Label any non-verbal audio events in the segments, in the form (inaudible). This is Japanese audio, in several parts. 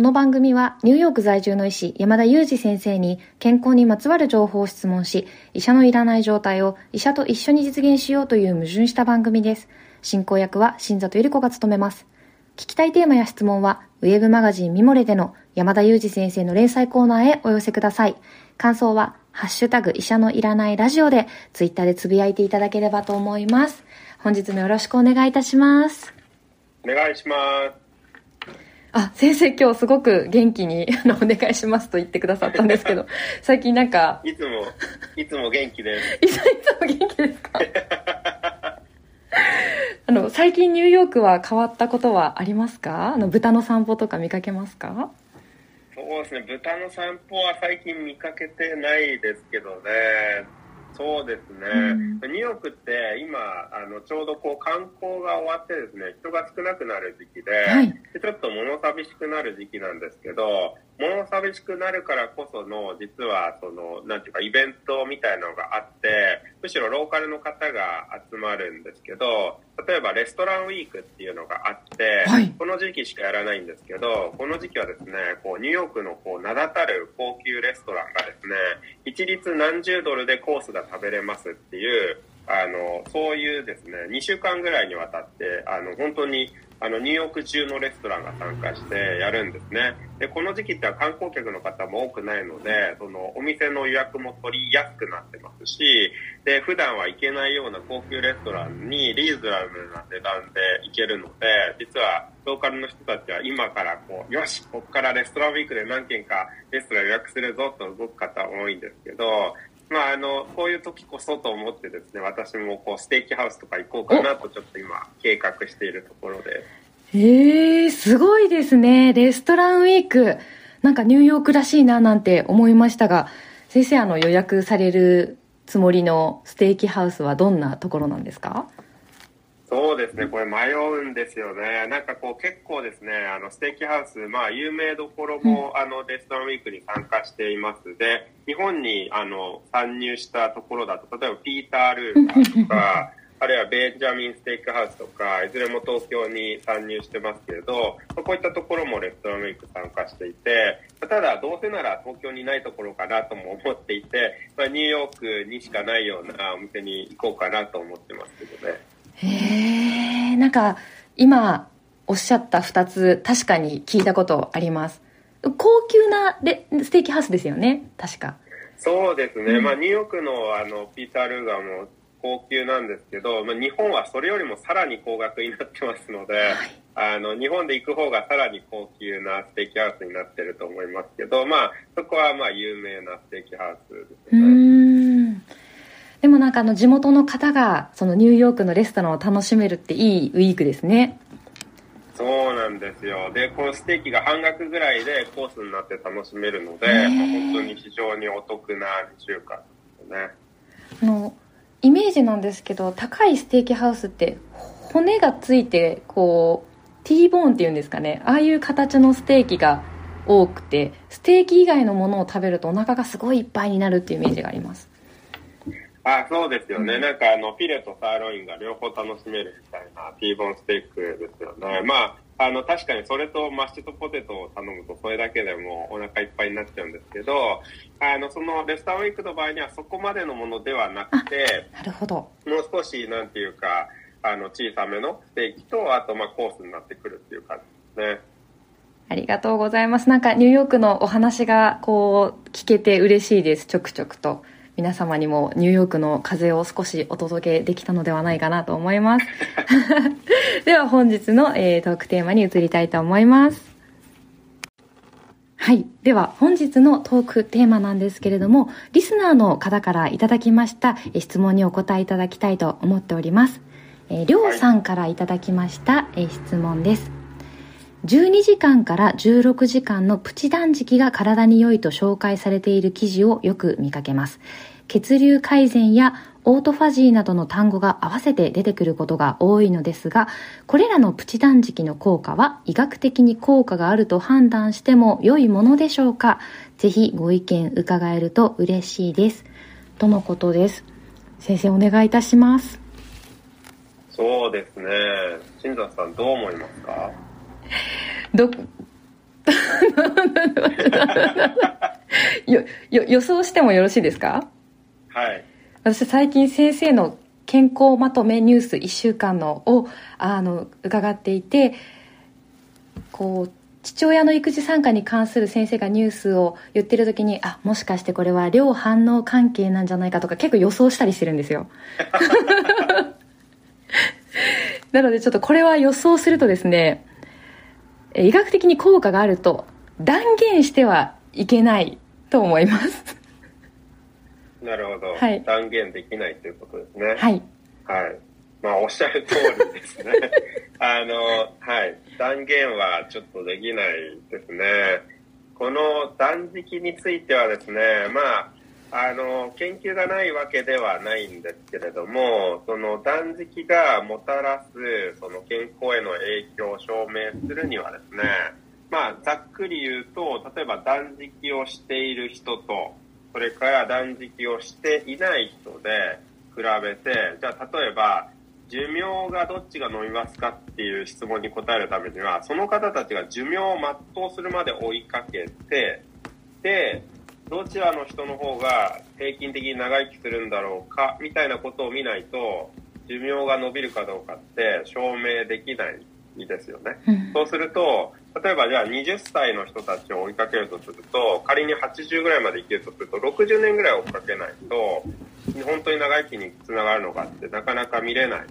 この番組はニューヨーク在住の医師山田裕二先生に健康にまつわる情報を質問し、医者のいらない状態を医者と一緒に実現しようという矛盾した番組です。進行役は新里ゆり子が務めます。聞きたいテーマや質問は、ウェブマガジンミモレでの山田裕二先生の連載コーナーへお寄せください。感想は、ハッシュタグ医者のいらないラジオで、ツイッターでつぶやいていただければと思います。本日もよろしくお願いいたします。お願いします。あ、先生今日すごく元気に、(laughs) あの、お願いしますと言ってくださったんですけど、(laughs) 最近なんか。いつも、いつも元気です。(laughs) いつも元気ですか？あの、最近ニューヨークは変わったことはありますか？あの、豚の散歩とか見かけますか？そうですね、豚の散歩は最近見かけてないですけどね。そうですね、うん、ニューヨークって今あのちょうどこう観光が終わってですね人が少なくなる時期ではい、でちょっと物寂しくなる時期なんですけど物寂しくなるからこその実はそのなんていうかイベントみたいなのがあってむしろローカルの方が集まるんですけど例えばレストランウィークっていうのがあって、はい、この時期しかやらないんですけどこの時期はですねこうニューヨークのこう名だたる高級レストランがですね一律何十ドルでコースが食べれますっていうあのそういうですね2週間ぐらいにわたってあの本当にあのニューヨーク中のレストランが参加してやるんですね。でこの時期っては観光客の方も多くないのでそのお店の予約も取りやすくなってますしで普段は行けないような高級レストランにリーズナブルな値段で行けるので実はローカルの人たちは今からこうよしここからレストランウィークで何軒かレストラン予約するぞと動く方多いんですけどまあ、あのこういう時こそと思ってですね私もこうステーキハウスとか行こうかなとちょっと今計画しているところで。へえー、すごいですね。レストランウィーク。なんかニューヨークらしいななんて思いましたが先生あの予約されるつもりのステーキハウスはどんなところなんですか？そうですね、これ迷うんですよね。なんかこう結構ですね、あのステーキハウス、まあ有名どころも、あのレストランウィークに参加していますで、日本にあの参入したところだと、例えばピーター・ルーカーとか、(laughs) あるいはベンジャミンステーキハウスとか、いずれも東京に参入してますけれど、こういったところもレストランウィーク参加していて、ただどうせなら東京にないところかなとも思っていて、まあ、ニューヨークにしかないようなお店に行こうかなと思ってますけどね。へえんか今おっしゃった2つ確かに聞いたことあります。高級なレステーキハウスですよね。確か。そうですね、うん、まあ、ニューヨークのあのピーター・ルーガーも高級なんですけど、まあ、日本はそれよりもさらに高額になってますので、はい、あの日本で行く方がさらに高級なステーキハウスになってると思いますけど、まあ、そこはまあ有名なステーキハウスですね。でもなんかあの地元の方がそのニューヨークのレストランを楽しめるっていいウィークですね。そうなんですよ。でこのステーキが半額ぐらいでコースになって楽しめるので、まあ、本当に非常にお得な2週間ですね。あのイメージなんですけど高いステーキハウスって骨がついてこう T ボーンっていうんですかね。ああいう形のステーキが多くてステーキ以外のものを食べるとお腹がすごいいっぱいになるっていうイメージがありますあそうですよね、うん、なんかあのフィレとサーロインが両方楽しめるみたいなティーボンステークですよね。まああの確かにそれとマッシュとポテトを頼むとそれだけでもお腹いっぱいになっちゃうんですけどあのそのレスタウィークの場合にはそこまでのものではなくてなるほどもう少しなんていうかあの小さめのステーキとあとまあコースになってくるっていう感じですね。ありがとうございます。なんかニューヨークのお話がこう聞けて嬉しいです。ちょくちょくと。皆様にもニューヨークの風を少しお届けできたのではないかなと思います (laughs) では本日の、えー、トークテーマに移りたいと思いますはい。では、本日のトークテーマなんですけれども、リスナーの方からいただきました質問にお答えいただきたいと思っております。えー、りょうさんからいただきました、え、質問です。12時間から16時間のプチ断食が体に良いと紹介されている記事をよく見かけます。血流改善やオートファジーなどの単語が合わせて出てくることが多いのですが、これらのプチ断食の効果は医学的に効果があると判断しても良いものでしょうか？ぜひご意見伺えると嬉しいです。とのことです。先生お願いいたします。そうですね。新座さんどう思いますか？(laughs) ど (laughs) よよ予想してもよろしいですか？はい。私最近先生の健康まとめニュース1週間のをあの伺っていてこう父親の育児参加に関する先生がニュースを言ってる時にあもしかしてこれは量反応関係なんじゃないかとか結構予想したりしてるんですよ。(laughs) なのでちょっとこれは予想するとですね医学的に効果があると断言してはいけないと思います。なるほど、はい、断言できないということですね。はい。はい。まあおっしゃる通りですね。(laughs) あのはい。断言はちょっとできないですね。この断食についてはですねまああの研究がないわけではないんですけれどもその断食がもたらすその健康への影響を証明するにはですねまあざっくり言うと例えば断食をしている人とそれから断食をしていない人で比べてじゃあ例えば寿命がどっちが伸びますかっていう質問に答えるためにはその方たちが寿命を全うするまで追いかけてでどちらの人の方が平均的に長生きするんだろうかみたいなことを見ないと寿命が伸びるかどうかって証明できないですよね、うん、そうすると例えばじゃあ20歳の人たちを追いかけるとすると仮に80ぐらいまで生きるとすると60年ぐらい追いかけないと本当に長生きにつながるのかってなかなか見れない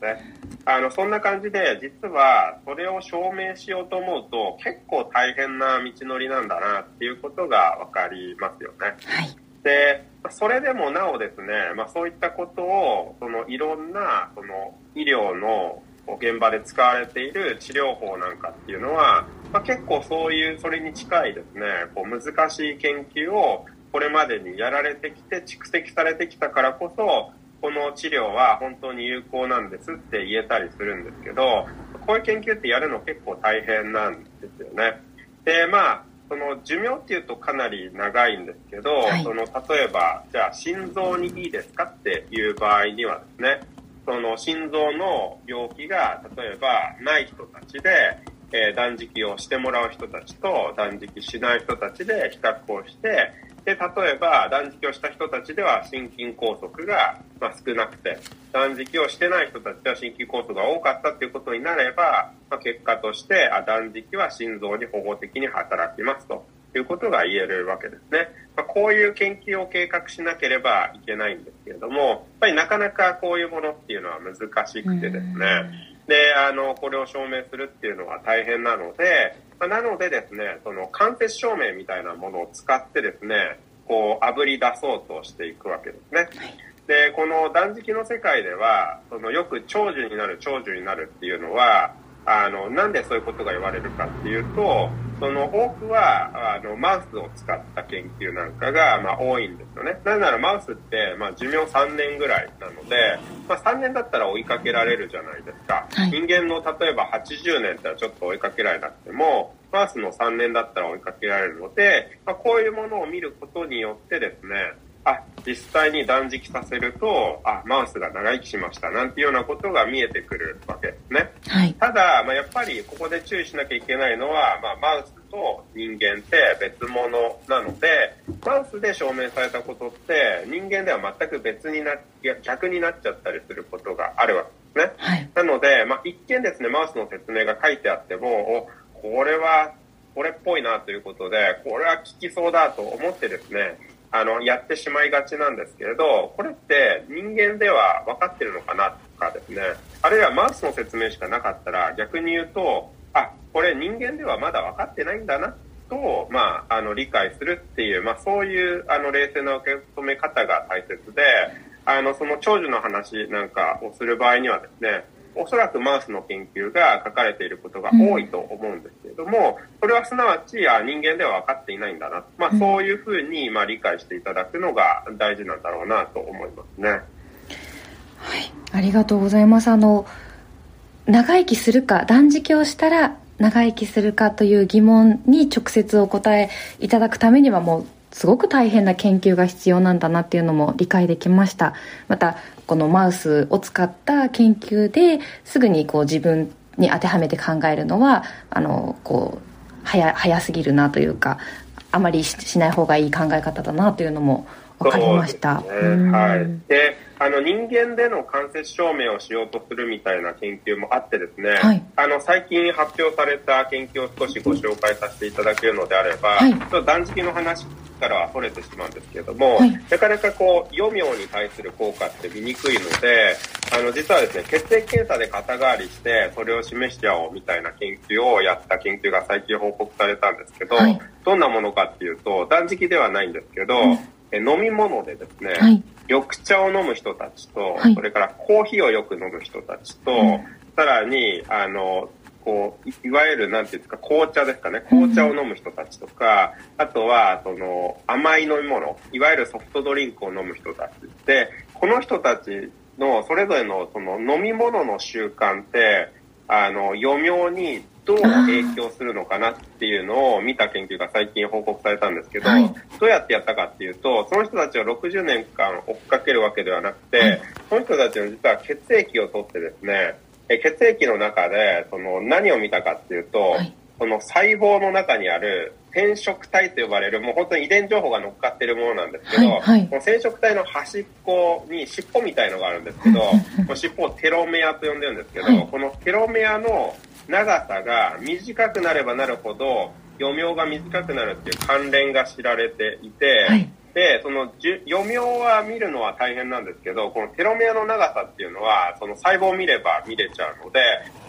ね。あの、そんな感じで、実はそれを証明しようと思うと、結構大変な道のりなんだなっていうことがわかりますよね。はい。で、それでもなおですね、まあそういったことを、そのいろんな、その医療の現場で使われている治療法なんかっていうのは、まあ、結構そういう、それに近いですね、こう難しい研究をこれまでにやられてきて蓄積されてきたからこそ、この治療は本当に有効なんですって言えたりするんですけど、こういう研究ってやるの結構大変なんですよね。で、まあ、その寿命っていうとかなり長いんですけど、はい、その例えば、じゃあ心臓にいいですかっていう場合にはですね、その心臓の病気が例えばない人たちで、えー、断食をしてもらう人たちと断食しない人たちで比較をして、で、例えば断食をした人たちでは心筋梗塞が、ま少なくて、断食をしてない人たちは心筋梗塞が多かったということになれば、まあ、結果としてあ断食は心臓に保護的に働きますということが言えるわけですね。まあ、こういう研究を計画しなければいけないんですけれども、やっぱりなかなかこういうものっていうのは難しくてですね、で、あの、これを証明するっていうのは大変なので、まなのでですね、その間接照明みたいなものを使ってですね、こう、炙り出そうとしていくわけですね。で、この断食の世界では、そのよく長寿になる、長寿になるっていうのは、あの、なんでそういうことが言われるかっていうと、その多くは、あの、マウスを使った研究なんかが、まあ、多いんですよね。なぜならマウスって、まあ、寿命3年ぐらいなので、まあ、3年だったら追いかけられるじゃないですか。はい、人間の例えば80年ってちょっと追いかけられなくても、マウスの3年だったら追いかけられるので、まあ、こういうものを見ることによってですね、あ、実際に断食させると、あ、マウスが長生きしました、なんていうようなことが見えてくるわけですね。はい、ただ、まあ、やっぱりここで注意しなきゃいけないのは、まあ、マウスと人間って別物なので、マウスで証明されたことって、人間では全く別にな、逆になっちゃったりすることがあるわけですね。はい、なので、まあ、一見ですね、マウスの説明が書いてあっても、お、これは、これっぽいなということで、これは効きそうだと思ってですね、あの、やってしまいがちなんですけれど、これって人間では分かってるのかなとかですね、あるいはマウスの説明しかなかったら逆に言うと、あ、これ人間ではまだ分かってないんだなと、まあ、あの、理解するっていう、まあ、そういう、あの、冷静な受け止め方が大切で、あの、その長寿の話なんかをする場合にはですね、おそらくマウスの研究が書かれていることが多いと思うんですけれども、それはすなわちあ人間では分かっていないんだな、まあ、そういうふうにまあ理解していただくのが大事なんだろうなと思いますね。はい、ありがとうございます。あの長生きするか断食をしたら長生きするかという疑問に直接お答えいただくためにはもうすごく大変な研究が必要なんだなっていうのも理解できました。またこのマウスを使った研究ですぐにこう自分に当てはめて考えるのはあのこう早早すぎるなというかあまりしない方がいい考え方だなというのも分かりました。ね、はい。で、あの人間での間接照明をしようとするみたいな研究もあってですね、はい、あの最近発表された研究を少しご紹介させていただけるのであれば、はい、ちょっと断食の話からは取れてしまうんですけれども、はい、なかなかこう余命に対する効果って見にくいのであの実はですね血液検査で肩代わりしてそれを示しちゃおうみたいな研究をやった研究が最近報告されたんですけど、どんなものかっていうと断食ではないんですけど、え飲み物でですね、はい、緑茶を飲む人たちと、はい、それからコーヒーをよく飲む人たちと、うん、さらに、あの、こう、いわゆる、なんていうんですか、紅茶ですかね。紅茶を飲む人たちとか、うん、あとは、その、甘い飲み物、いわゆるソフトドリンクを飲む人たちで、この人たちのそれぞれのその飲み物の習慣って、あの、余命にどう影響するのかなっていうのを見た研究が最近報告されたんですけど、はい、どうやってやったかっていうと、その人たちを60年間追っかけるわけではなくて、はい、その人たちの実は血液を取ってですね、血液の中でその何を見たかっていうと、はい、その細胞の中にある染色体と呼ばれるもう本当に遺伝情報が乗っかってるものなんですけど、はいはい、この染色体の端っこに尻尾みたいのがあるんですけど、(laughs) この尻尾をテロメアと呼んでるんですけど、はい、このテロメアの長さが短くなればなるほど余命が短くなるっていう関連が知られていて、はい、でその余命は見るのは大変なんですけどこのテロメアの長さっていうのはその細胞を見れば見れちゃうので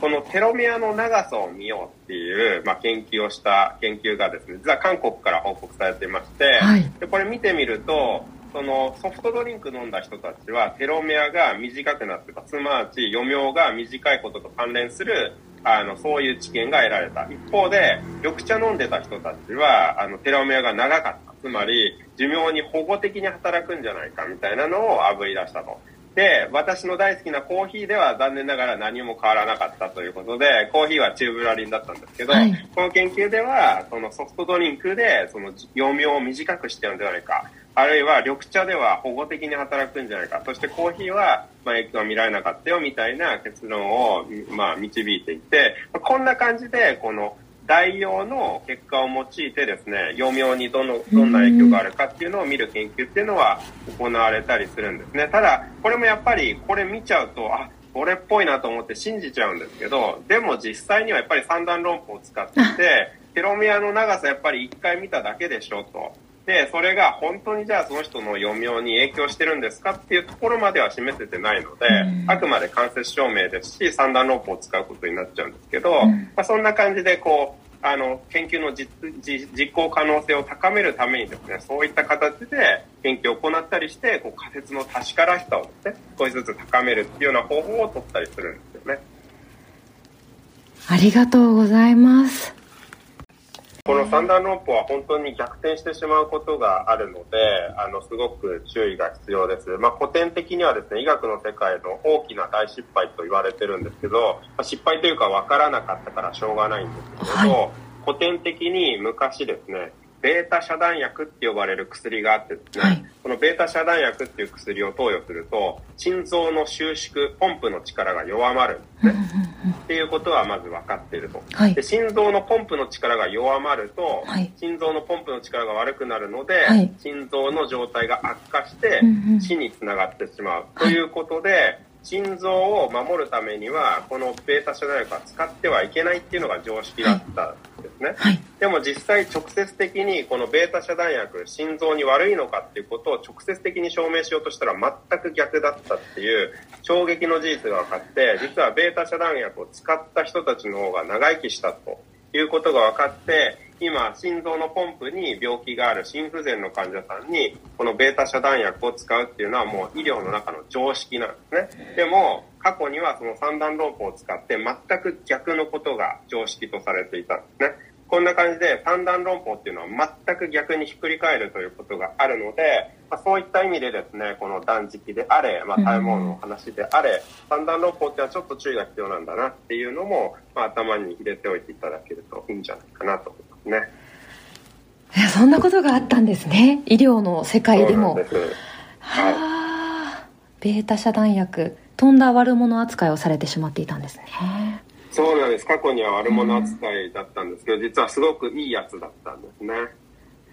このテロメアの長さを見ようっていう、まあ、研究をした研究がですね実は韓国から報告されていまして、はい、でこれ見てみるとそのソフトドリンク飲んだ人たちはテロメアが短くなってたつまり余命が短いことと関連するあの、そういう知見が得られた。一方で、緑茶飲んでた人たちは、あの、テロメアが長かった。つまり、寿命に保護的に働くんじゃないかみたいなのをあぶり出したと。で、私の大好きなコーヒーでは残念ながら何も変わらなかったということで、コーヒーはチューブラリンだったんですけど、はい、この研究では、そのソフトドリンクで、その余命を短くしてるんじゃないか。あるいは緑茶では保護的に働くんじゃないか。そしてコーヒーは、まあ、影響は見られなかったよみたいな結論を、まあ、導いていて、こんな感じで、この代用の結果を用いてですね、余命にどの、どんな影響があるかっていうのを見る研究っていうのは行われたりするんですね。ただ、これもやっぱり、これ見ちゃうと、あ、これっぽいなと思って信じちゃうんですけど、でも実際にはやっぱり三段論法を使ってて、(laughs) テロメアの長さやっぱり一回見ただけでしょと。で、それが本当にじゃあその人の余命に影響してるんですかっていうところまでは示せてないので、あくまで間接証明ですし、三段論法を使うことになっちゃうんですけど、まあ、そんな感じでこう、あの、研究の実実行可能性を高めるためにですね、そういった形で研究を行ったりして、こう仮説の確からしさをですね、少しずつ高めるっていうような方法を取ったりするんですよね。ありがとうございます。この三段論法は本当に逆転してしまうことがあるので、あの、すごく注意が必要です。まあ、古典的にはですね、医学の世界の大きな大失敗と言われてるんですけど、失敗というか分からなかったからしょうがないんですけども、はい、古典的に昔ですね、ベータ遮断薬って呼ばれる薬があってですね、はい、このベータ遮断薬っていう薬を投与すると心臓の収縮ポンプの力が弱まるんですね、っていうことはまず分かっていると、はい、で心臓のポンプの力が弱まると、はい、心臓のポンプの力が悪くなるので、心臓の状態が悪化して死につながってしまう。ということで、心臓を守るためにはこのベータ遮断薬は使ってはいけないっていうのが常識だったんですね、はい、でも実際直接的にこのベータ遮断薬心臓に悪いのかっていうことを直接的に証明しようとしたら全く逆だったっていう衝撃の事実が分かって実はベータ遮断薬を使った人たちの方が長生きしたということが分かって今、心臓のポンプに病気がある心不全の患者さんに、このベータ遮断薬を使うっていうのはもう医療の中の常識なんですね。でも、過去にはその三段論法を使って全く逆のことが常識とされていたんですね。こんな感じで三段論法っていうのは全く逆にひっくり返るということがあるので、まあ、そういった意味でですね、この断食であれ、まあ、食べ物の話であれ、三段論法っていうのはちょっと注意が必要なんだなっていうのも、まあ、頭に入れておいていただけるといいんじゃないかなと思いますね。そんなことがあったんですね。医療の世界でも。ではあ、ベータ遮断薬、とんだ悪者扱いをされてしまっていたんですね。そうなんです。過去には悪者扱いだったんですけど、うん、実はすごくいいやつだったんですね。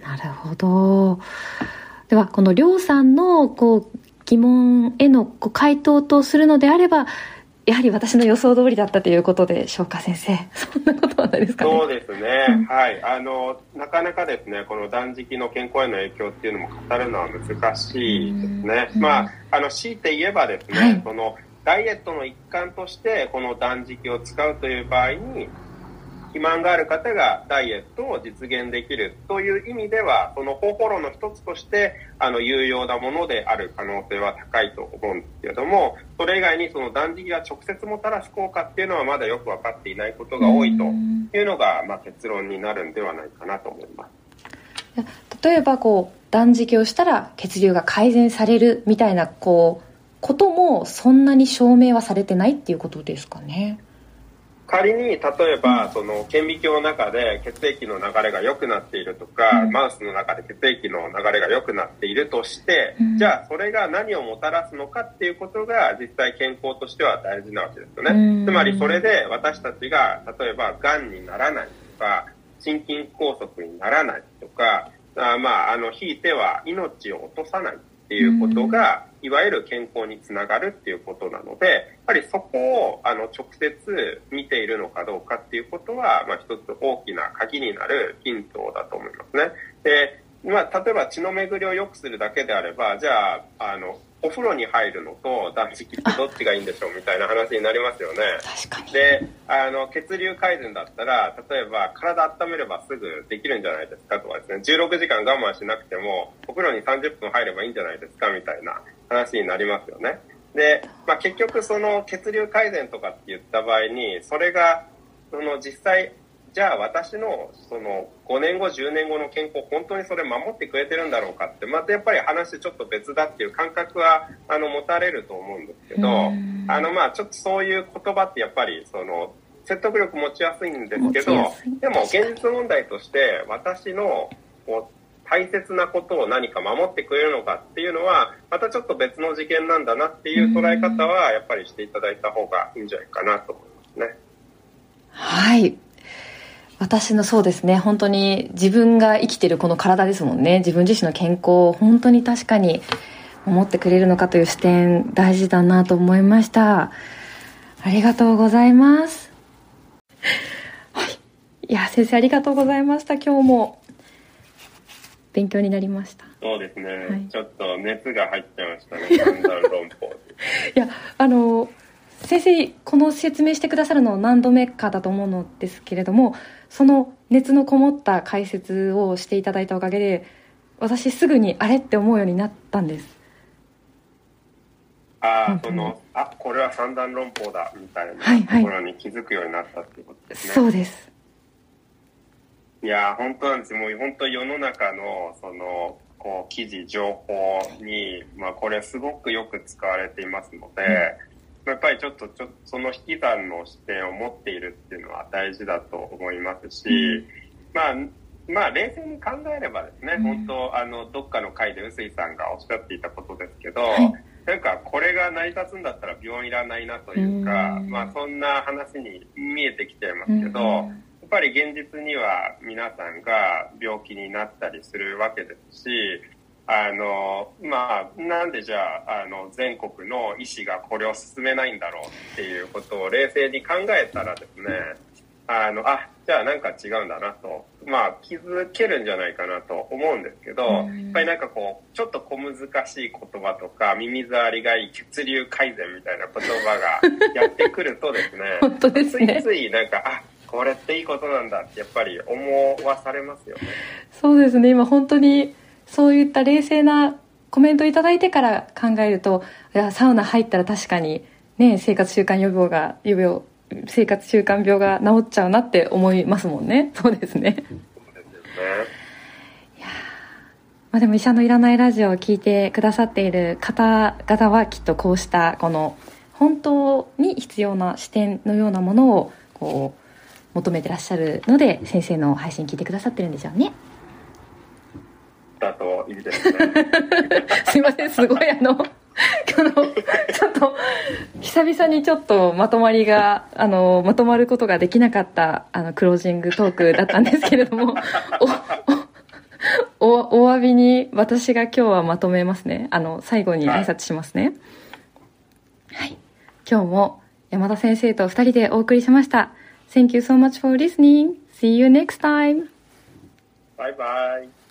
なるほど。では、このりょうさんの、こう、疑問へのこう回答とするのであれば、やはり私の予想通りだったということでしょうか、先生。(laughs) そんなことはないですか、ね、そうですね、うん、はい。あの、なかなかですね、この断食の健康への影響っていうのも語るのは難しいですね。まあ、あの、強いて言えばですね、はい、その、ダイエットの一環として、この断食を使うという場合に、肥満がある方がダイエットを実現できるという意味では、その方法論の一つとして、あの、有用なものである可能性は高いと思うんですけれども、それ以外にその断食が直接もたらす効果っていうのはまだよく分かっていないことが多いというのが、まあ、結論になるんではないかなと思います。例えばこう断食をしたら血流が改善されるみたいなこうこともそんなに証明はされてないっていうことですかね。仮に例えばその顕微鏡の中で血液の流れが良くなっているとか、うん、マウスの中で血液の流れが良くなっているとして、うん、じゃあそれが何をもたらすのかっていうことが実際健康としては大事なわけですよね、うん、つまりそれで私たちが例えばがんにならないとか心筋梗塞にならないとかあまああのひいては命を落とさないっていうことが、いわゆる健康につながるっていうことなので、やっぱりそこをあの直接見ているのかどうかっていうことは、まあ、一つ大きな鍵になるヒントだと思いますね。で、まあ、例えば血の巡りを良くするだけであれば、じゃあ、あの、お風呂に入るのと断食ってどっちがいいんでしょうみたいな話になりますよね。で、あの、血流改善だったら、例えば体温めればすぐできるんじゃないですかとかですね、16時間我慢しなくても、お風呂に30分入ればいいんじゃないですかみたいな話になりますよね。で、まあ、結局その血流改善とかって言った場合に、それが、その実際じゃあ私のその5年後10年後の健康本当にそれ守ってくれてるんだろうかってまたやっぱり話ちょっと別だっていう感覚はあの持たれると思うんですけどあのまあちょっとそういう言葉ってやっぱりその説得力持ちやすいんですけどでも現実問題として私のこう大切なことを何か守ってくれるのかっていうのはまたちょっと別の事件なんだなっていう捉え方はやっぱりしていただいた方がいいんじゃないかなと思いますね。はい私のそうですね。本当に自分が生きてるこの体ですもんね。自分自身の健康を本当に確かに守ってくれるのかという視点大事だなと思いました。ありがとうございます。はい。いや先生ありがとうございました。今日も。勉強になりました。そうですね、はい、ちょっと熱が入ってましたね。(laughs) いやあの先生この説明してくださるの何度目かだと思うのですけれどもその熱のこもった解説をしていただいたおかげで私すぐにあれって思うようになったんです。ああそのあこれは三段論法だみたいなところに気づくようになったっていうことですね、はいはい、そうです。いや本当なんですもう本当世の中のそのこう記事情報に、まあ、これすごくよく使われていますので、うんやっぱりちょっとちょその引き算の視点を持っているっていうのは大事だと思いますし、うん、まあまあ冷静に考えればですね、うん、本当あのどっかの回で臼井さんがおっしゃっていたことですけど、はい、なんかこれが成り立つんだったら病院いらないなというか、うん、まあそんな話に見えてきちゃいますけど、やっぱり現実には皆さんが病気になったりするわけですし、あの、まあ、なんでじゃあ、あの、全国の医師がこれを進めないんだろうっていうことを冷静に考えたらですね、あの、あ、じゃあなんか違うんだなと、まあ気づけるんじゃないかなと思うんですけど、やっぱりなんかこう、ちょっと小難しい言葉とか、耳障りがいい血流改善みたいな言葉が (laughs) やってくるとですね、本当ですね。ついついなんか、あ、これっていいことなんだってやっぱり思わされますよね。そうですね、今本当にそういった冷静なコメントいただいてから考えるといやサウナ入ったら確かに、ね、生活習慣予防が予病生活習慣病が治っちゃうなって思いますもんね。(laughs) そうですね。いやまあでも医者のいらないラジオを聞いてくださっている方々はきっとこうしたこの本当に必要な視点のようなものをこう求めてらっしゃるので先生の配信聞いてくださってるんでしょうね。だといいですねすいませんすごいあのあのちょっと久々にちょっとまとまりがあのまとまることができなかったあのクロージングトークだったんですけれどもおおお詫びに私が今日はまとめますねあの最後に挨拶しますねはい、今日も山田先生と2人でお送りしました Thank you so much for listening. See you next time. Bye bye.